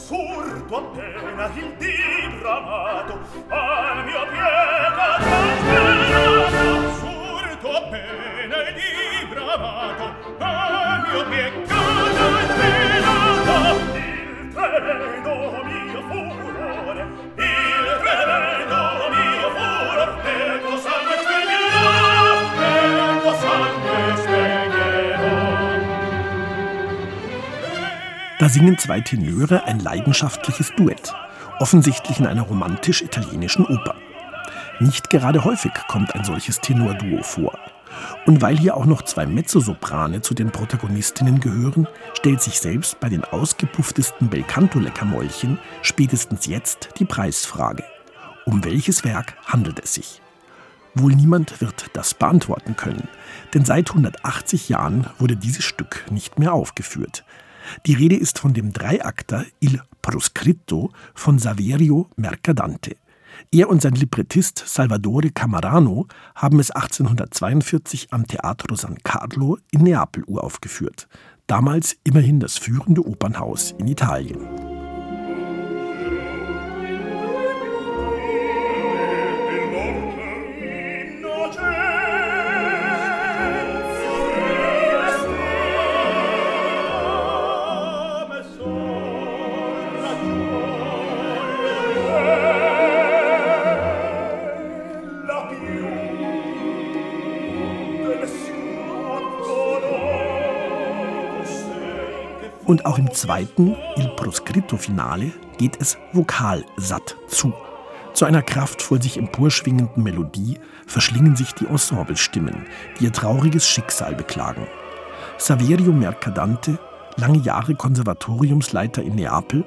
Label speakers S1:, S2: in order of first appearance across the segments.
S1: sussurto appena il dibramato al mio piede trasferrato sussurto appena il dibramato al
S2: Da singen zwei Tenöre ein leidenschaftliches Duett, offensichtlich in einer romantisch-italienischen Oper. Nicht gerade häufig kommt ein solches Tenorduo vor. Und weil hier auch noch zwei Mezzosoprane zu den Protagonistinnen gehören, stellt sich selbst bei den ausgepufftesten Belcanto-Leckermäulchen spätestens jetzt die Preisfrage. Um welches Werk handelt es sich? Wohl niemand wird das beantworten können, denn seit 180 Jahren wurde dieses Stück nicht mehr aufgeführt. Die Rede ist von dem Dreiakter Il Proscritto von Saverio Mercadante. Er und sein Librettist Salvatore Camarano haben es 1842 am Teatro San Carlo in Neapel uraufgeführt. Damals immerhin das führende Opernhaus in Italien. Und auch im zweiten Il Proscritto Finale geht es vokalsatt zu. Zu einer kraftvoll sich emporschwingenden Melodie verschlingen sich die Ensemblestimmen, die ihr trauriges Schicksal beklagen. Saverio Mercadante, lange Jahre Konservatoriumsleiter in Neapel,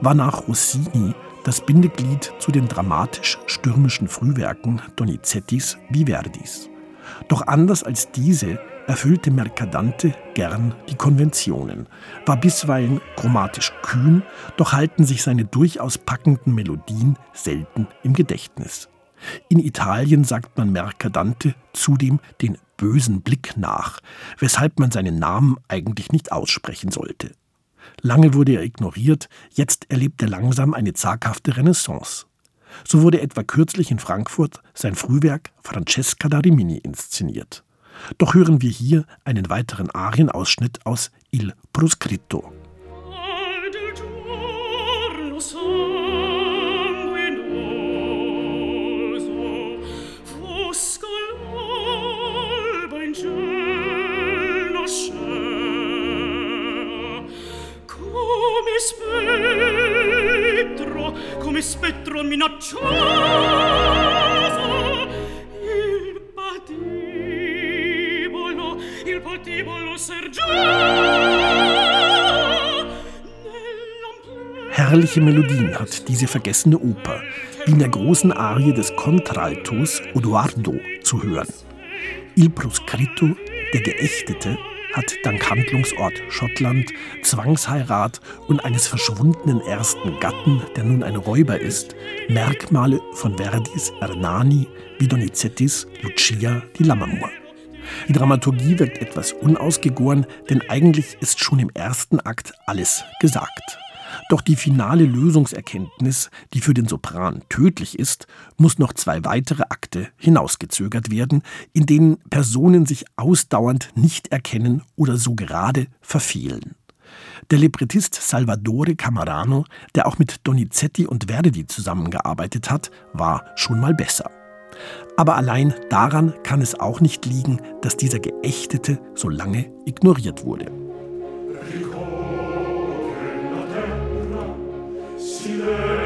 S2: war nach Rossini das Bindeglied zu den dramatisch-stürmischen Frühwerken Donizettis wie Verdis. Doch anders als diese erfüllte Mercadante gern die Konventionen, war bisweilen chromatisch kühn, doch halten sich seine durchaus packenden Melodien selten im Gedächtnis. In Italien sagt man Mercadante zudem den bösen Blick nach, weshalb man seinen Namen eigentlich nicht aussprechen sollte. Lange wurde er ignoriert, jetzt erlebt er langsam eine zaghafte Renaissance. So wurde etwa kürzlich in Frankfurt sein Frühwerk Francesca da Rimini inszeniert. Doch hören wir hier einen weiteren Arienausschnitt aus Il Proscritto.
S1: Spettro minaccioso il patibolo il patibolo sergio
S2: Herrliche Melodien hat diese vergessene Oper, wie in der großen Arie des Contraltos Odoardo zu hören. Il Proscritto, der Geächtete, hat dank Handlungsort Schottland, Zwangsheirat und eines verschwundenen ersten Gatten, der nun ein Räuber ist, Merkmale von Verdis Ernani wie Donizettis Lucia di Lammermoor. Die Dramaturgie wirkt etwas unausgegoren, denn eigentlich ist schon im ersten Akt alles gesagt. Doch die finale Lösungserkenntnis, die für den Sopran tödlich ist, muss noch zwei weitere Akte hinausgezögert werden, in denen Personen sich ausdauernd nicht erkennen oder so gerade verfehlen. Der Librettist Salvatore Camarano, der auch mit Donizetti und Verdi zusammengearbeitet hat, war schon mal besser. Aber allein daran kann es auch nicht liegen, dass dieser Geächtete so lange ignoriert wurde.
S1: Silence.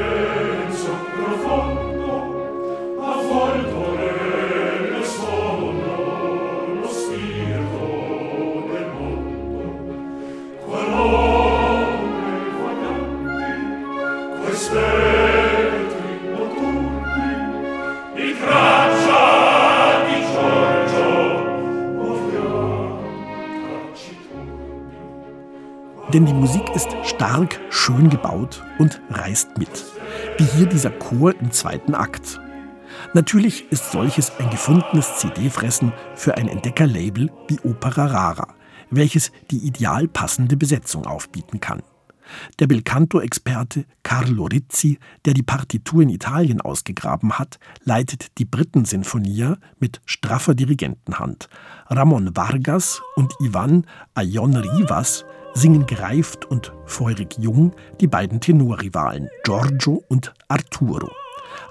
S2: Denn die Musik ist stark, schön gebaut und reißt mit. Wie hier dieser Chor im zweiten Akt. Natürlich ist solches ein gefundenes CD-Fressen für ein Entdeckerlabel wie Opera Rara, welches die ideal passende Besetzung aufbieten kann. Der Belcanto-Experte Carlo Rizzi, der die Partitur in Italien ausgegraben hat, leitet die Britten-Sinfonia mit straffer Dirigentenhand. Ramon Vargas und Ivan Ayon Rivas singen gereift und feurig jung die beiden Tenorrivalen Giorgio und Arturo.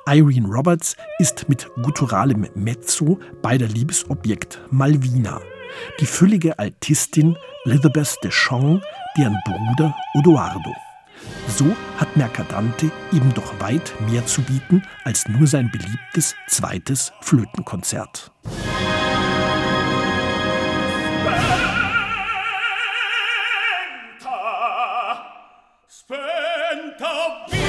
S2: Irene Roberts ist mit gutturalem Mezzo bei der Liebesobjekt Malvina. Die füllige Altistin Elizabeth de Chong, deren Bruder Odoardo. So hat Mercadante eben doch weit mehr zu bieten als nur sein beliebtes zweites Flötenkonzert.
S1: Oh,